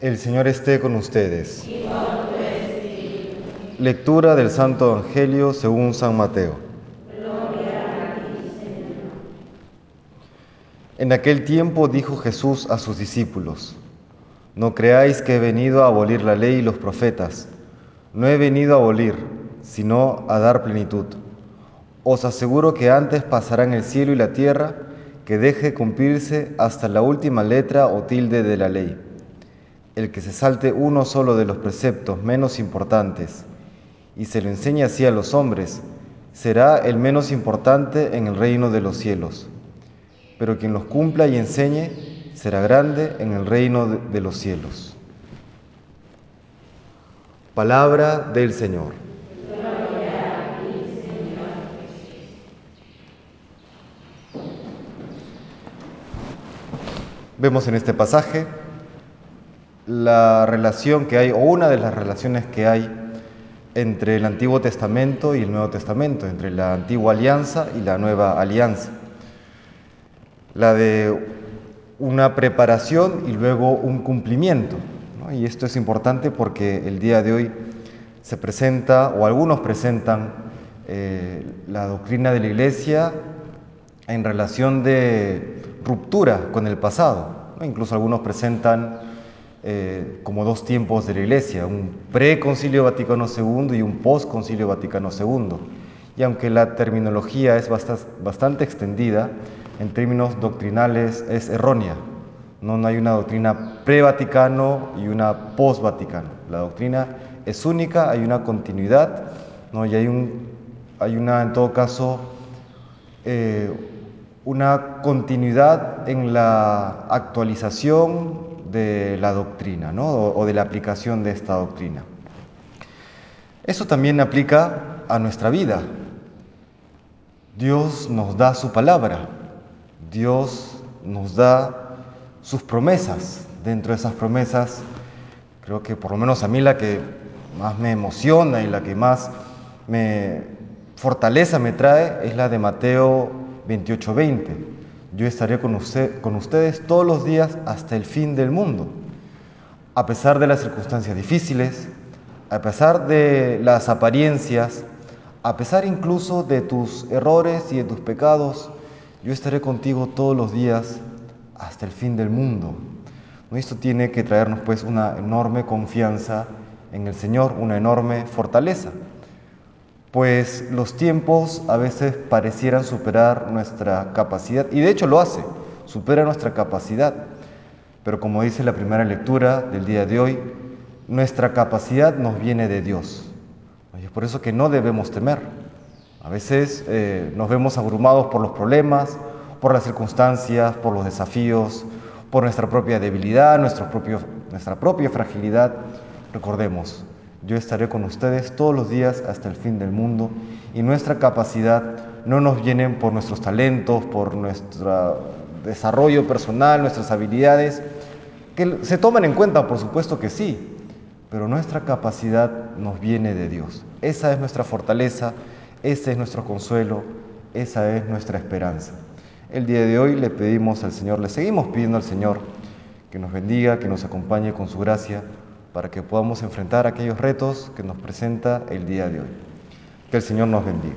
El Señor esté con ustedes. Lectura del Santo Evangelio según San Mateo. En aquel tiempo dijo Jesús a sus discípulos, No creáis que he venido a abolir la ley y los profetas. No he venido a abolir, sino a dar plenitud. Os aseguro que antes pasarán el cielo y la tierra que deje cumplirse hasta la última letra o tilde de la ley el que se salte uno solo de los preceptos menos importantes y se lo enseñe así a los hombres, será el menos importante en el reino de los cielos. Pero quien los cumpla y enseñe, será grande en el reino de los cielos. Palabra del Señor. Vemos en este pasaje la relación que hay, o una de las relaciones que hay entre el Antiguo Testamento y el Nuevo Testamento, entre la antigua alianza y la nueva alianza. La de una preparación y luego un cumplimiento. Y esto es importante porque el día de hoy se presenta, o algunos presentan, eh, la doctrina de la Iglesia en relación de ruptura con el pasado. Incluso algunos presentan eh, como dos tiempos de la Iglesia, un pre-concilio Vaticano II y un post-concilio Vaticano II. Y aunque la terminología es bastante extendida, en términos doctrinales es errónea. No, hay una doctrina pre-Vaticano y una post-Vaticano. La doctrina es única, hay una continuidad, ¿no? y hay, un, hay una, en todo caso, eh, una continuidad en la actualización de la doctrina ¿no? o de la aplicación de esta doctrina. Eso también aplica a nuestra vida. Dios nos da su palabra, Dios nos da sus promesas. Dentro de esas promesas, creo que por lo menos a mí la que más me emociona y la que más me fortaleza me trae es la de Mateo 28:20 yo estaré con, usted, con ustedes todos los días hasta el fin del mundo. A pesar de las circunstancias difíciles, a pesar de las apariencias, a pesar incluso de tus errores y de tus pecados, yo estaré contigo todos los días hasta el fin del mundo. Esto tiene que traernos pues una enorme confianza en el Señor, una enorme fortaleza pues los tiempos a veces parecieran superar nuestra capacidad, y de hecho lo hace, supera nuestra capacidad. Pero como dice la primera lectura del día de hoy, nuestra capacidad nos viene de Dios. Y es por eso que no debemos temer. A veces eh, nos vemos abrumados por los problemas, por las circunstancias, por los desafíos, por nuestra propia debilidad, nuestra propia fragilidad. Recordemos, yo estaré con ustedes todos los días hasta el fin del mundo y nuestra capacidad no nos viene por nuestros talentos, por nuestro desarrollo personal, nuestras habilidades, que se toman en cuenta, por supuesto que sí, pero nuestra capacidad nos viene de Dios. Esa es nuestra fortaleza, ese es nuestro consuelo, esa es nuestra esperanza. El día de hoy le pedimos al Señor, le seguimos pidiendo al Señor que nos bendiga, que nos acompañe con su gracia para que podamos enfrentar aquellos retos que nos presenta el día de hoy. Que el Señor nos bendiga.